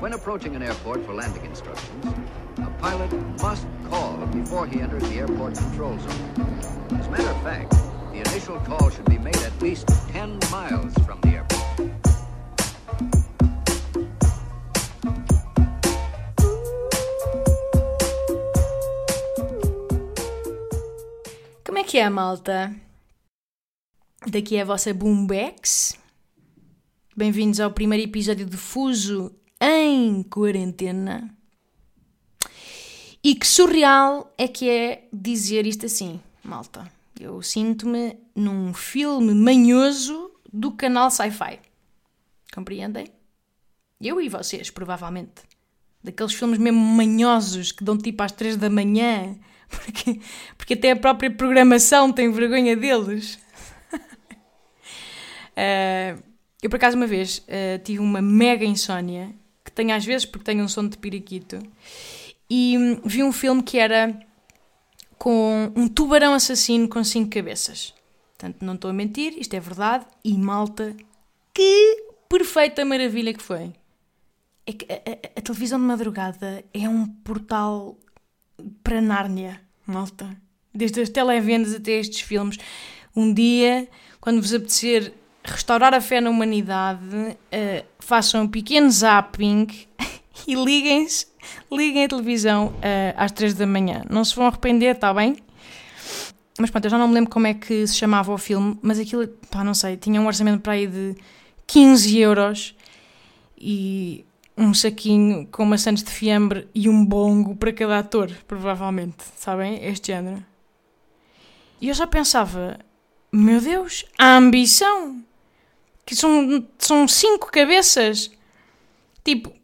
When approaching an airport for landing instructions, a pilot must call before he enters the airport control zone. As a matter of fact, the initial call should be made at least 10 miles from the airport. Como é que é, malta? Daqui é a vossa Boombex. Bem-vindos ao primeiro episódio de Fuso em quarentena. E que surreal é que é dizer isto assim, malta. Eu sinto-me num filme manhoso do canal Sci-Fi. Compreendem? Eu e vocês, provavelmente. Daqueles filmes mesmo manhosos que dão tipo às três da manhã, porque, porque até a própria programação tem vergonha deles. uh, eu, por acaso, uma vez uh, tive uma mega insónia, que tenho às vezes porque tenho um som de periquito, e hum, vi um filme que era com um tubarão assassino com cinco cabeças. Portanto, não estou a mentir, isto é verdade, e malta, que perfeita maravilha que foi. É que a, a, a televisão de madrugada é um portal para Nárnia, malta. Desde as televendas até estes filmes. Um dia, quando vos apetecer restaurar a fé na humanidade, uh, façam um pequeno zapping e liguem-se, liguem a televisão uh, às 3 da manhã. Não se vão arrepender, está bem? Mas pronto, eu já não me lembro como é que se chamava o filme, mas aquilo, pá, não sei, tinha um orçamento para aí de 15 euros e um saquinho com maçãs de fiambre e um bongo para cada ator, provavelmente, sabem? Este género. E eu já pensava, meu Deus, a ambição! Que são, são cinco cabeças. Tipo,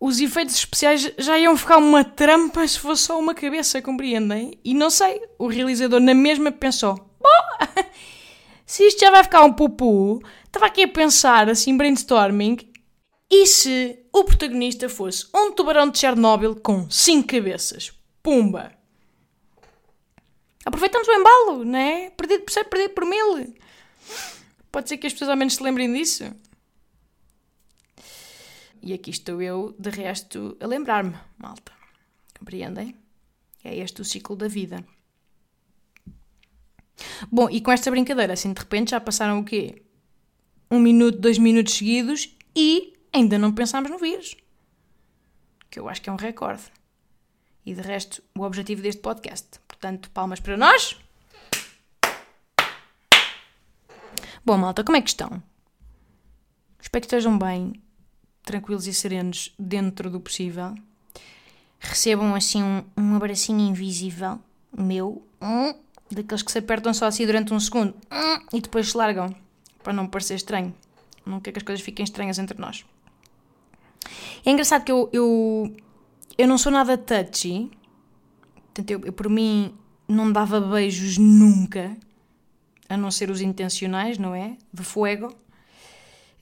os efeitos especiais já iam ficar uma trampa se fosse só uma cabeça, compreendem? E não sei, o realizador na mesma pensou: Bom, se isto já vai ficar um pupu, estava aqui a pensar, assim, brainstorming, e se o protagonista fosse um tubarão de Chernobyl com cinco cabeças? Pumba! Aproveitamos o embalo, né? Perdido por cem, perdido por mil. Pode ser que as pessoas ao menos se lembrem disso. E aqui estou eu, de resto, a lembrar-me, malta. Compreendem? É este o ciclo da vida. Bom, e com esta brincadeira, assim de repente já passaram o quê? Um minuto, dois minutos seguidos e ainda não pensámos no vírus. Que eu acho que é um recorde. E de resto, o objetivo deste podcast. Portanto, palmas para nós. Bom, malta, como é que estão? Espero que estejam bem, tranquilos e serenos dentro do possível. Recebam assim um, um abracinho invisível meu, hum, daqueles que se apertam só assim durante um segundo hum, e depois se largam, para não parecer estranho. Não quer que as coisas fiquem estranhas entre nós. É engraçado que eu, eu, eu não sou nada touchy. Portanto, eu, eu, por mim não dava beijos nunca, a não ser os intencionais, não é? De fuego.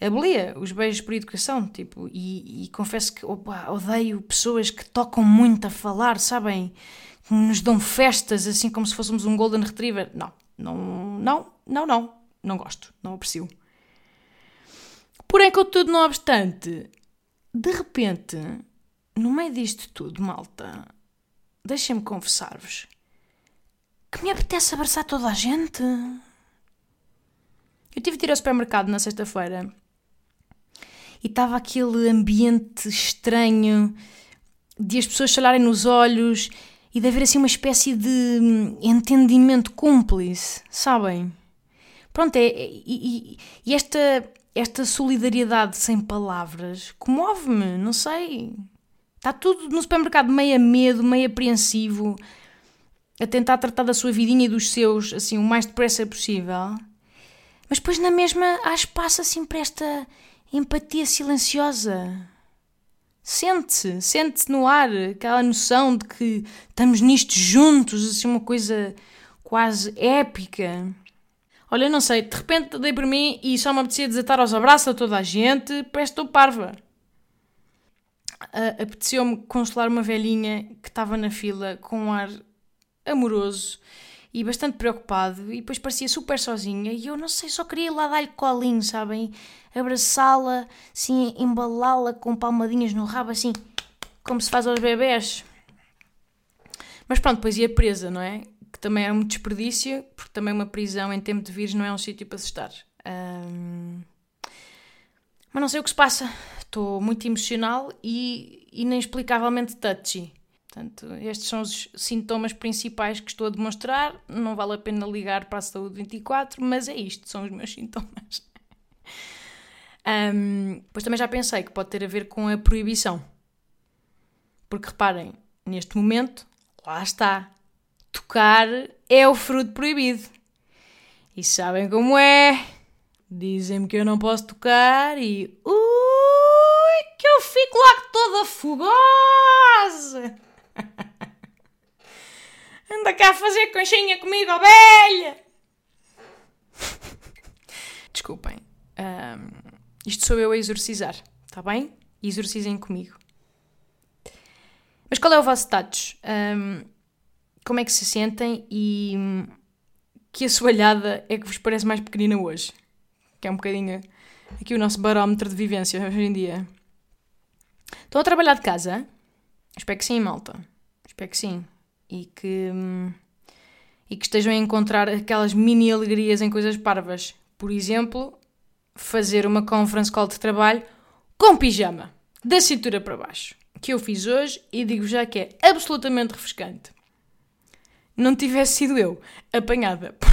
Abolia os beijos por educação, tipo, e, e confesso que opa, odeio pessoas que tocam muito a falar, sabem? Que nos dão festas assim como se fôssemos um Golden Retriever. Não, não, não, não, não, não gosto, não aprecio. Porém, contudo, não obstante, de repente, no meio disto tudo, malta, deixem-me confessar-vos que me apetece abraçar toda a gente. Eu tive de ir ao supermercado na sexta-feira e estava aquele ambiente estranho de as pessoas falarem nos olhos e de haver assim uma espécie de entendimento cúmplice, sabem? Pronto, é, é e, e esta, esta solidariedade sem palavras comove-me, não sei. Está tudo no supermercado meio a medo, meio apreensivo, a tentar tratar da sua vidinha e dos seus, assim, o mais depressa possível. Mas depois na mesma há espaço assim para esta empatia silenciosa. Sente-se, sente-se no ar aquela noção de que estamos nisto juntos, assim, uma coisa quase épica. Olha, não sei, de repente dei por mim e só me apetecia desatar aos abraços a toda a gente, parece estou parva. Uh, Apeteceu-me consolar uma velhinha que estava na fila com um ar amoroso e bastante preocupado, e depois parecia super sozinha, e eu não sei, só queria ir lá dar-lhe colinho, sabem? Abraçá-la, assim, embalá-la com palmadinhas no rabo, assim, como se faz aos bebés. Mas pronto, depois ia presa, não é? Que também é um desperdício, porque também uma prisão em tempo de vírus não é um sítio para se estar. Um... Mas não sei o que se passa. Estou muito emocional e inexplicavelmente touchy. Portanto, estes são os sintomas principais que estou a demonstrar. Não vale a pena ligar para a saúde 24, mas é isto, são os meus sintomas. um, pois também já pensei que pode ter a ver com a proibição. Porque reparem, neste momento, lá está. Tocar é o fruto proibido. E sabem como é? Dizem-me que eu não posso tocar e. Ui, que eu fico lá toda fugosa! Anda cá a fazer conchinha comigo, velha! Desculpem. Um, isto sou eu a exorcizar, está bem? Exorcizem comigo. Mas qual é o vosso status? Um, como é que se sentem e que assoalhada é que vos parece mais pequenina hoje? Que é um bocadinho aqui o nosso barómetro de vivência hoje em dia. Estão a trabalhar de casa? Espero que sim, malta. Espero que sim. E que, e que estejam a encontrar aquelas mini alegrias em coisas parvas. Por exemplo, fazer uma conference call de trabalho com pijama, da cintura para baixo que eu fiz hoje e digo já que é absolutamente refrescante. Não tivesse sido eu apanhada por,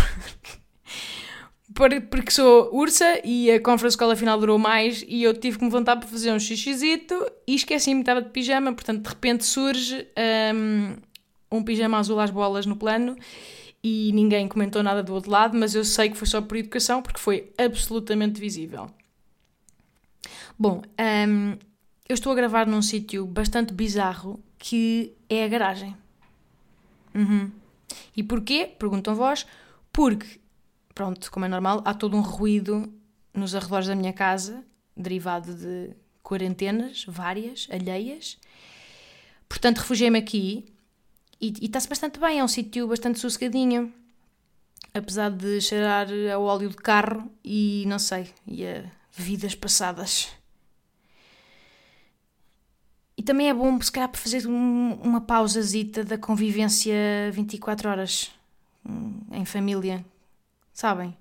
porque sou ursa e a conference call afinal durou mais e eu tive que me levantar para fazer um xixizito e esqueci-me estava de pijama, portanto de repente surge um, um pijama azul às bolas no plano e ninguém comentou nada do outro lado, mas eu sei que foi só por educação porque foi absolutamente visível. Bom, um, eu estou a gravar num sítio bastante bizarro que é a garagem. Uhum. E porquê? Perguntam vós. Porque, pronto, como é normal, há todo um ruído nos arredores da minha casa, derivado de quarentenas, várias, alheias. Portanto, refugiei-me aqui e, está-se bastante bem, é um sítio bastante sossegadinho. Apesar de cheirar a óleo de carro e, não sei, e a vidas passadas. E também é bom, se calhar, para fazer um, uma pausazita da convivência 24 horas hum, em família. Sabem?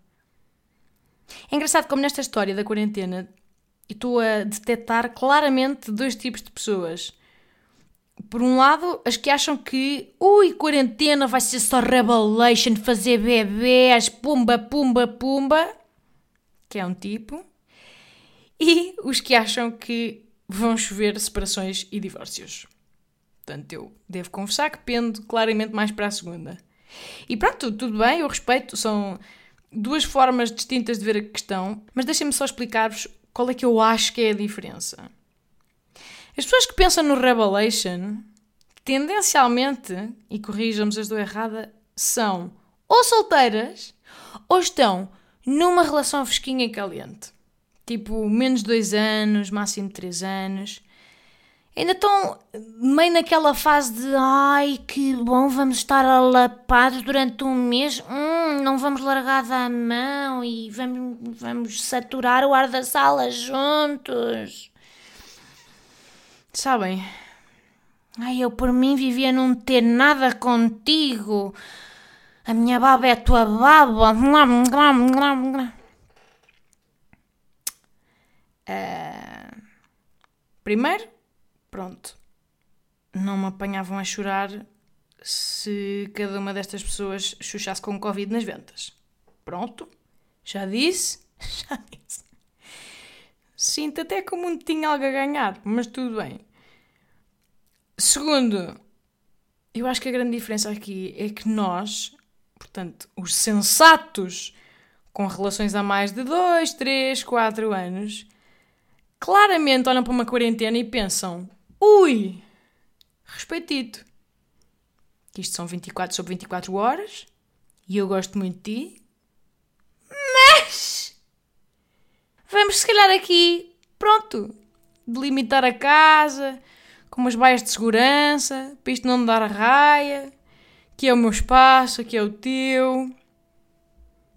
É engraçado como nesta história da quarentena estou a detectar claramente dois tipos de pessoas. Por um lado, as que acham que ui, quarentena vai ser só revelation, fazer bebês, pumba, pumba, pumba, que é um tipo. E os que acham que vão chover separações e divórcios. Portanto, eu devo confessar que pendo claramente mais para a segunda. E pronto, tudo bem, eu respeito, são duas formas distintas de ver a questão, mas deixem-me só explicar-vos qual é que eu acho que é a diferença. As pessoas que pensam no Revelation, tendencialmente, e corrijam-me se estou errada, são ou solteiras ou estão numa relação fresquinha e caliente tipo menos dois anos, máximo três anos. Ainda estão meio naquela fase de ai que bom, vamos estar alapados durante um mês, hum, não vamos largar da mão e vamos, vamos saturar o ar da sala juntos. Sabem? Ai, eu por mim vivia não ter nada contigo. A minha baba é a tua baba. Uh, primeiro, pronto, não me apanhavam a chorar se cada uma destas pessoas chuchasse com Covid nas ventas. Pronto, já disse, já disse. Sinto até como um tinha algo a ganhar, mas tudo bem. Segundo, eu acho que a grande diferença aqui é que nós, portanto, os sensatos com relações a mais de 2, 3, 4 anos, claramente olham para uma quarentena e pensam: ui, respeitito. Que isto são 24 sobre 24 horas e eu gosto muito de ti. Mas vamos se calhar aqui, pronto, delimitar a casa com umas baias de segurança para isto não dar raia. Aqui é o meu espaço, aqui é o teu.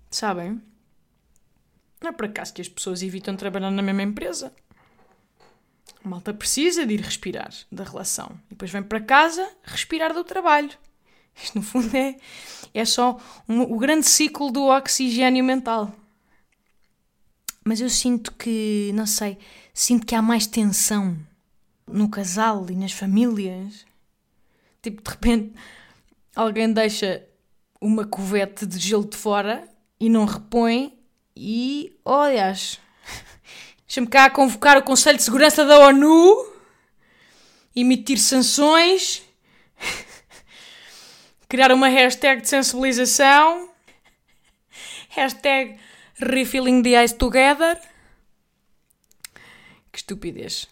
Sabem? Não é por acaso que as pessoas evitam trabalhar na mesma empresa. A malta precisa de ir respirar da relação. E depois vem para casa respirar do trabalho. Isto, no fundo, é, é só um, o grande ciclo do oxigênio mental. Mas eu sinto que, não sei, sinto que há mais tensão no casal e nas famílias. Tipo, de repente, alguém deixa uma covete de gelo de fora e não repõe e, olhas, deixa-me cá convocar o Conselho de Segurança da ONU, emitir sanções, criar uma hashtag de sensibilização, hashtag refilling the ice together. Que estupidez.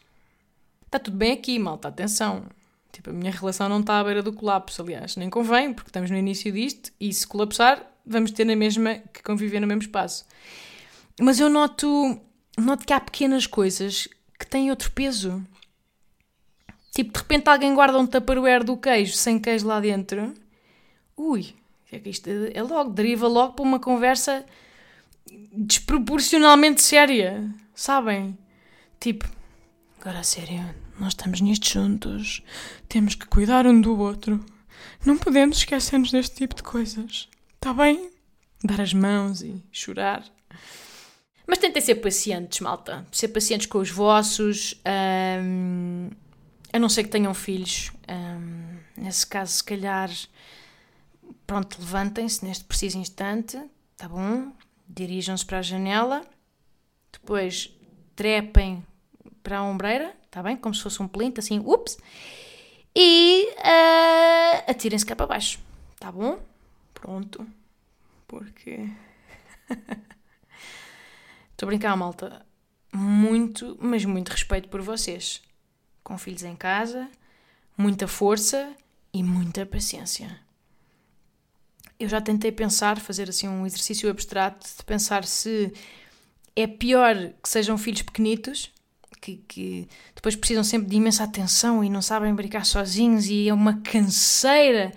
Está tudo bem aqui, malta, atenção. Tipo, a minha relação não está à beira do colapso, aliás, nem convém, porque estamos no início disto e se colapsar, vamos ter na mesma que conviver no mesmo espaço. Mas eu noto, noto que há pequenas coisas que têm outro peso. Tipo, de repente alguém guarda um tupperware do queijo sem queijo lá dentro. Ui, é isto é logo, deriva logo para uma conversa desproporcionalmente séria, sabem? Tipo, agora a sério, nós estamos nisto juntos, temos que cuidar um do outro. Não podemos esquecer-nos deste tipo de coisas. Está bem? Dar as mãos e chorar. Mas tentem ser pacientes, malta. Ser pacientes com os vossos. Um, a não ser que tenham filhos. Um, nesse caso, se calhar, pronto, levantem-se neste preciso instante. Tá bom? Dirijam-se para a janela. Depois trepem para a ombreira. Tá bem? Como se fosse um plinto, assim, ups. E uh, atirem-se cá para baixo. Tá bom? Pronto. Porque. Estou a brincar, malta. Muito, mas muito respeito por vocês. Com filhos em casa, muita força e muita paciência. Eu já tentei pensar, fazer assim um exercício abstrato de pensar se é pior que sejam filhos pequenitos, que, que depois precisam sempre de imensa atenção e não sabem brincar sozinhos e é uma canseira,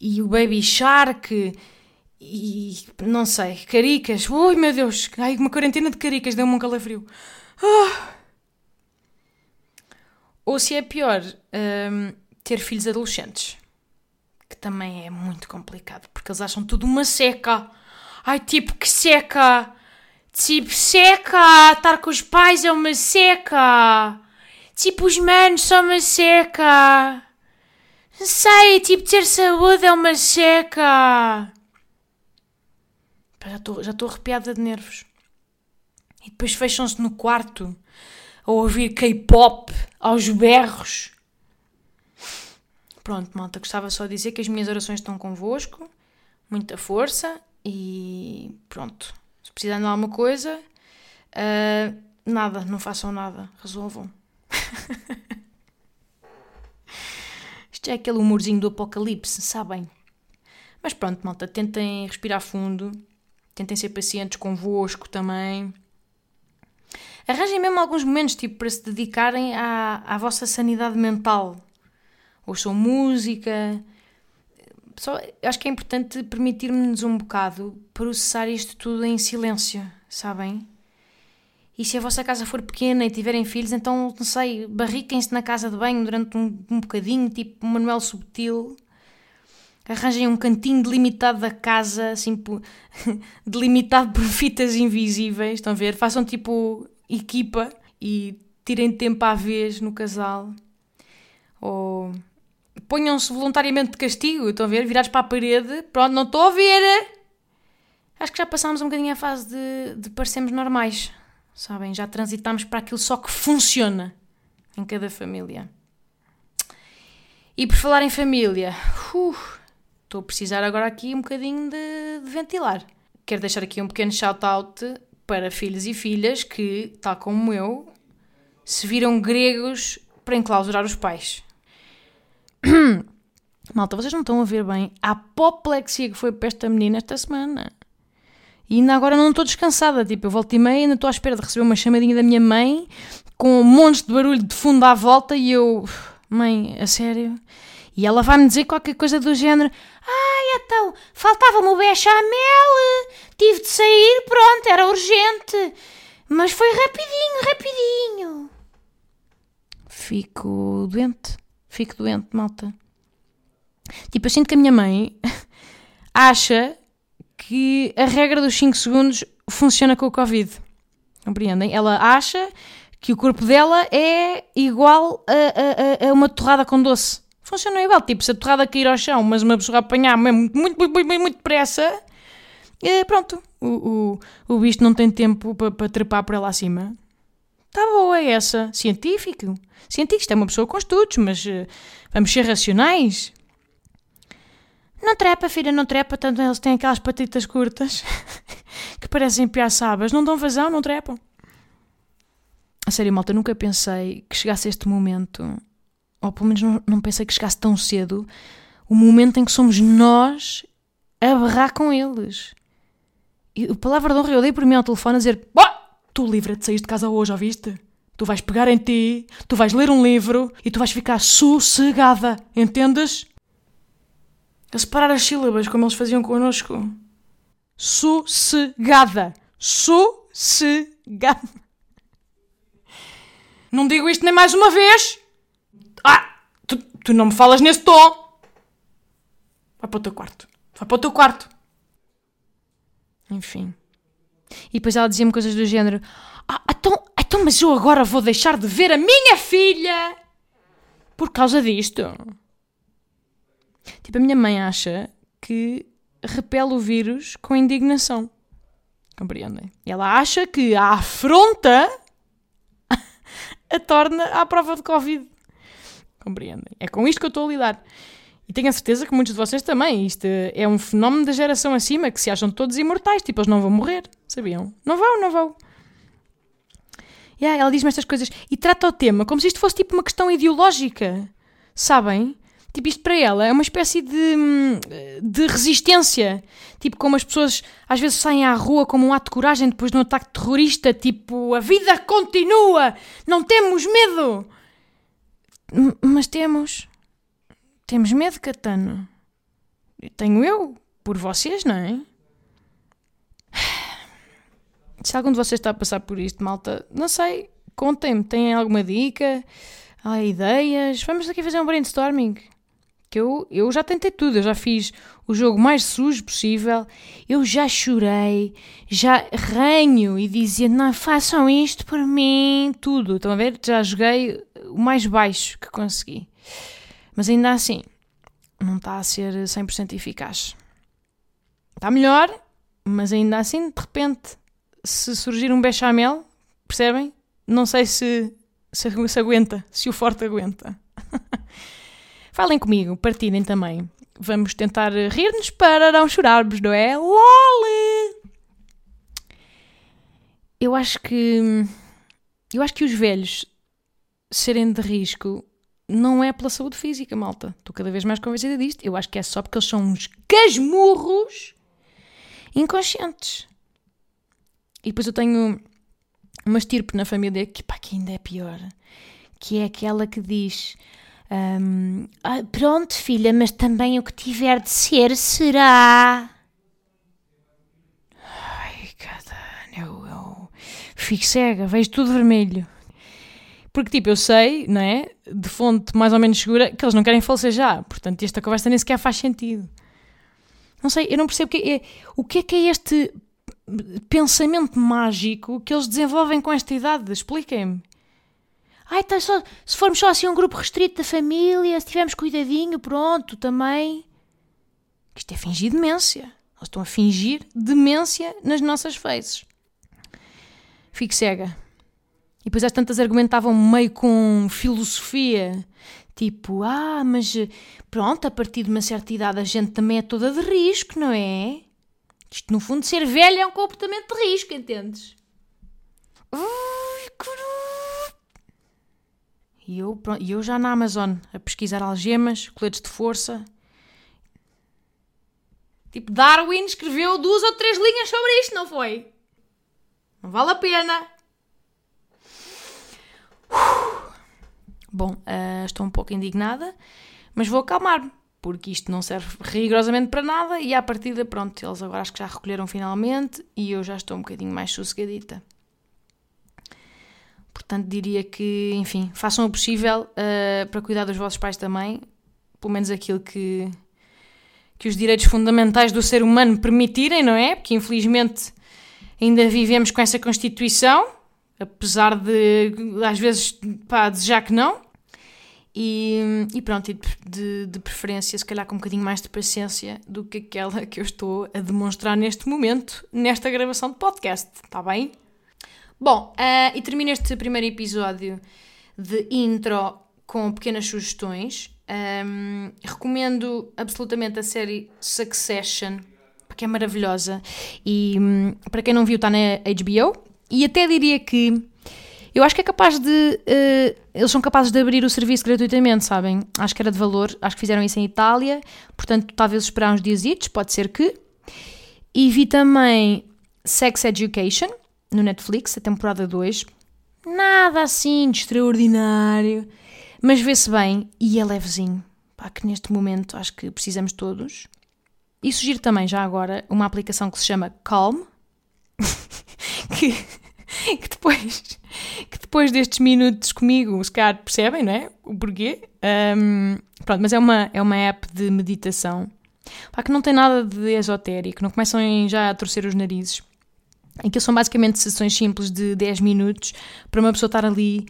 e o Baby Shark e não sei, caricas. Ui meu Deus, ai, uma quarentena de caricas deu-me um calafrio. Ah. Ou se é pior, um, ter filhos adolescentes, que também é muito complicado, porque eles acham tudo uma seca. Ai, tipo, que seca! Tipo, seca! Estar com os pais é uma seca! Tipo, os manos são uma seca! Não sei, tipo, ter saúde é uma seca! Já estou já estou arrepiada de nervos. E depois fecham-se no quarto a ouvir K-pop aos berros. Pronto, malta, gostava só de dizer que as minhas orações estão convosco, muita força e pronto. Se precisarem de alguma coisa, uh, nada, não façam nada, resolvam. Isto é aquele humorzinho do apocalipse, sabem? Mas pronto, malta, tentem respirar fundo, Tentem ser pacientes convosco também. Arranjem mesmo alguns momentos tipo, para se dedicarem à, à vossa sanidade mental. Ouçam música. Só, acho que é importante permitirmos um bocado processar isto tudo em silêncio, sabem? E se a vossa casa for pequena e tiverem filhos, então, não sei, barriquem-se na casa de banho durante um, um bocadinho, tipo Manuel Subtil, Arranjem um cantinho delimitado da casa, assim, delimitado por fitas invisíveis, estão a ver? Façam tipo equipa e tirem tempo à vez no casal. Ou ponham-se voluntariamente de castigo, estão a ver? Virados para a parede, pronto, não estou a ver. Acho que já passámos um bocadinho a fase de, de parecermos normais, sabem? Já transitámos para aquilo só que funciona em cada família. E por falar em família, uh, estou a precisar agora aqui um bocadinho de, de ventilar. Quero deixar aqui um pequeno shout-out para filhos e filhas que, tal como eu, se viram gregos para enclausurar os pais. Malta, vocês não estão a ver bem a apoplexia que foi para esta menina esta semana. E ainda agora não estou descansada. Tipo, eu volto e meia ainda estou à espera de receber uma chamadinha da minha mãe com um monte de barulho de fundo à volta e eu. Mãe, a sério? E ela vai-me dizer qualquer coisa do género: Ai, então, faltava-me o bechamel, tive de sair, pronto, era urgente. Mas foi rapidinho, rapidinho. Fico doente, fico doente, malta. Tipo, eu sinto que a minha mãe acha que a regra dos 5 segundos funciona com o Covid. Compreendem? Ela acha que o corpo dela é igual a, a, a uma torrada com doce. Funciona igual, tipo, se a torrada cair ao chão, mas uma pessoa apanhar muito, muito, muito, muito, muito depressa, é, pronto, o, o, o bicho não tem tempo para pa trepar para lá acima. Está boa essa. Científico. Científico, isto é uma pessoa com estudos, mas uh, vamos ser racionais. Não trepa, filha, não trepa, tanto eles têm aquelas patitas curtas que parecem piaçabas. Não dão vazão, não trepam. A sério, malta, nunca pensei que chegasse este momento, ou pelo menos não, não pensei que chegasse tão cedo, o momento em que somos nós a berrar com eles. E a palavra de honra eu dei por mim ao telefone a dizer: Tu livre de sair de casa hoje, ouviste? Tu vais pegar em ti, tu vais ler um livro e tu vais ficar sossegada, entendes? A separar as sílabas como eles faziam connosco. Sossegada. Sossegada. Não digo isto nem mais uma vez. Ah, tu, tu não me falas nesse tom. Vai para o teu quarto. Vai para o teu quarto. Enfim. E depois ela dizia-me coisas do género: Ah, então, então, mas eu agora vou deixar de ver a minha filha por causa disto. Tipo, a minha mãe acha que repele o vírus com indignação. Compreendem? Ela acha que a afronta a torna à prova de Covid. Compreendem? É com isto que eu estou a lidar. E tenho a certeza que muitos de vocês também. Isto é um fenómeno da geração acima que se acham todos imortais. Tipo, eles não vão morrer. Sabiam? Não vão, não vão. Yeah, ela diz-me estas coisas e trata o tema como se isto fosse tipo uma questão ideológica. Sabem? Tipo, isto para ela é uma espécie de, de resistência. Tipo, como as pessoas às vezes saem à rua como um ato de coragem depois de um ataque terrorista. Tipo, a vida continua! Não temos medo! Mas temos. Temos medo, Catano. Tenho eu, por vocês, não é? Se algum de vocês está a passar por isto, malta, não sei, contem-me, têm alguma dica, há ideias? Vamos aqui fazer um brainstorming. Que eu, eu já tentei tudo, eu já fiz o jogo mais sujo possível, eu já chorei, já ranho e dizia, não façam isto por mim, tudo. Estão a ver? Já joguei o mais baixo que consegui. Mas ainda assim, não está a ser 100% eficaz. Está melhor, mas ainda assim, de repente, se surgir um bechamel, percebem? Não sei se, se, se aguenta, se o forte aguenta. Falem comigo, partilhem também. Vamos tentar rir-nos para não chorarmos, não é? LOL! Eu acho que. Eu acho que os velhos serem de risco não é pela saúde física, malta. Estou cada vez mais convencida disto. Eu acho que é só porque eles são uns casmurros inconscientes. E depois eu tenho uma estirpe na família que, pá, que ainda é pior. Que é aquela que diz: um, ah, Pronto, filha, mas também o que tiver de ser será. Ai, cada. Eu, eu fico cega, vejo tudo vermelho. Porque, tipo, eu sei, não é? De fonte mais ou menos segura, que eles não querem já. Portanto, esta conversa nem sequer faz sentido. Não sei, eu não percebo que é, o que é que é este pensamento mágico que eles desenvolvem com esta idade. Expliquem-me. Ai, tá só, se formos só assim um grupo restrito da família, se tivermos cuidadinho, pronto, também. Isto é fingir demência. Eles estão a fingir demência nas nossas faces. Fico cega. E depois às tantas argumentavam meio com filosofia, tipo, ah, mas pronto, a partir de uma certa idade a gente também é toda de risco, não é? Isto no fundo ser velho é um comportamento de risco, entendes? Ui, curu. E eu, pronto, eu já na Amazon a pesquisar algemas, coletes de força. Tipo, Darwin escreveu duas ou três linhas sobre isto, não foi? Não vale a pena. Bom, uh, estou um pouco indignada, mas vou acalmar-me, porque isto não serve rigorosamente para nada e à partida, pronto, eles agora acho que já recolheram finalmente e eu já estou um bocadinho mais sossegadita. Portanto, diria que, enfim, façam o possível uh, para cuidar dos vossos pais também, pelo menos aquilo que, que os direitos fundamentais do ser humano permitirem, não é? Porque infelizmente ainda vivemos com essa Constituição, apesar de às vezes pá, desejar que não. E, e pronto, e de, de, preferência, se calhar com um bocadinho mais de paciência do que aquela que eu estou a demonstrar neste momento, nesta gravação de podcast, está bem? Bom, uh, e termino este primeiro episódio de intro com pequenas sugestões. Um, recomendo absolutamente a série Succession, porque é maravilhosa. E um, para quem não viu, está na HBO. E até diria que eu acho que é capaz de. Uh, eles são capazes de abrir o serviço gratuitamente, sabem? Acho que era de valor. Acho que fizeram isso em Itália. Portanto, talvez esperar uns dias, pode ser que. E vi também Sex Education no Netflix, a temporada 2. Nada assim de extraordinário, mas vê-se bem e é levezinho. Pá, que neste momento acho que precisamos todos. E sugiro também, já agora, uma aplicação que se chama Calm, que que depois, que depois destes minutos comigo, se calhar percebem, não é? O porquê. Um, pronto, mas é uma, é uma app de meditação pá, que não tem nada de esotérico, não começam já a torcer os narizes. Que são basicamente sessões simples de 10 minutos para uma pessoa estar ali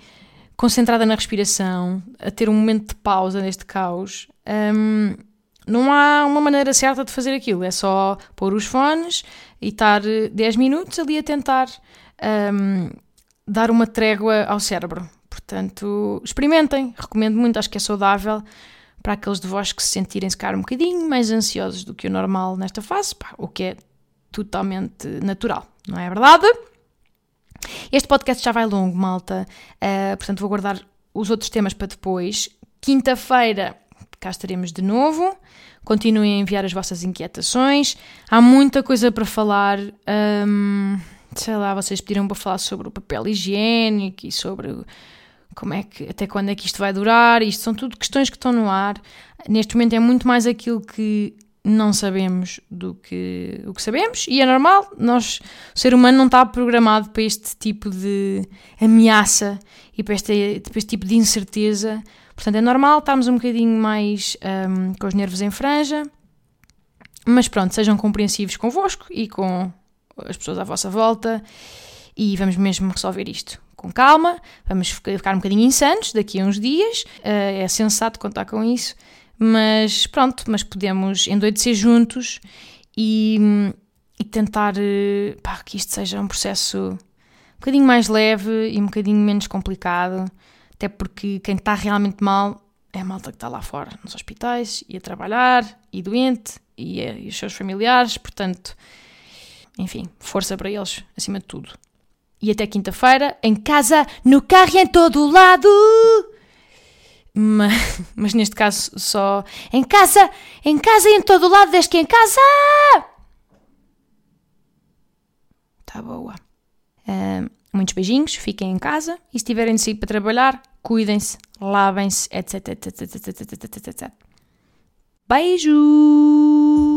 concentrada na respiração, a ter um momento de pausa neste caos. Um, não há uma maneira certa de fazer aquilo, é só pôr os fones e estar 10 minutos ali a tentar um, dar uma trégua ao cérebro. Portanto, experimentem, recomendo muito, acho que é saudável para aqueles de vós que se sentirem se calhar um bocadinho mais ansiosos do que o normal nesta fase, pá, o que é totalmente natural, não é verdade? Este podcast já vai longo, malta, uh, portanto vou guardar os outros temas para depois. Quinta-feira cá estaremos de novo. Continuem a enviar as vossas inquietações. Há muita coisa para falar. Um, sei lá, vocês pediram para falar sobre o papel higiênico e sobre como é que, até quando é que isto vai durar, isto são tudo questões que estão no ar. Neste momento é muito mais aquilo que não sabemos do que o que sabemos e é normal, nós, o ser humano não está programado para este tipo de ameaça e para este, para este tipo de incerteza, portanto é normal estarmos um bocadinho mais um, com os nervos em franja, mas pronto, sejam compreensivos convosco e com as pessoas à vossa volta e vamos mesmo resolver isto com calma, vamos ficar um bocadinho insanos daqui a uns dias, uh, é sensato contar com isso, mas pronto, mas podemos endoidecer juntos e, e tentar uh, pá, que isto seja um processo um bocadinho mais leve e um bocadinho menos complicado, até porque quem está realmente mal é a malta que está lá fora, nos hospitais, e a trabalhar, e doente, e, eh, e os seus familiares, portanto enfim, força para eles, acima de tudo. E até quinta-feira, em casa, no carro e em todo o lado. Mas, mas, neste caso só em casa, em casa e em todo o lado, desde que em casa. Tá boa. Uh, muitos beijinhos, fiquem em casa e se tiverem de sair para trabalhar, cuidem-se, lavem-se, etc, etc, etc, etc, etc. Beijo!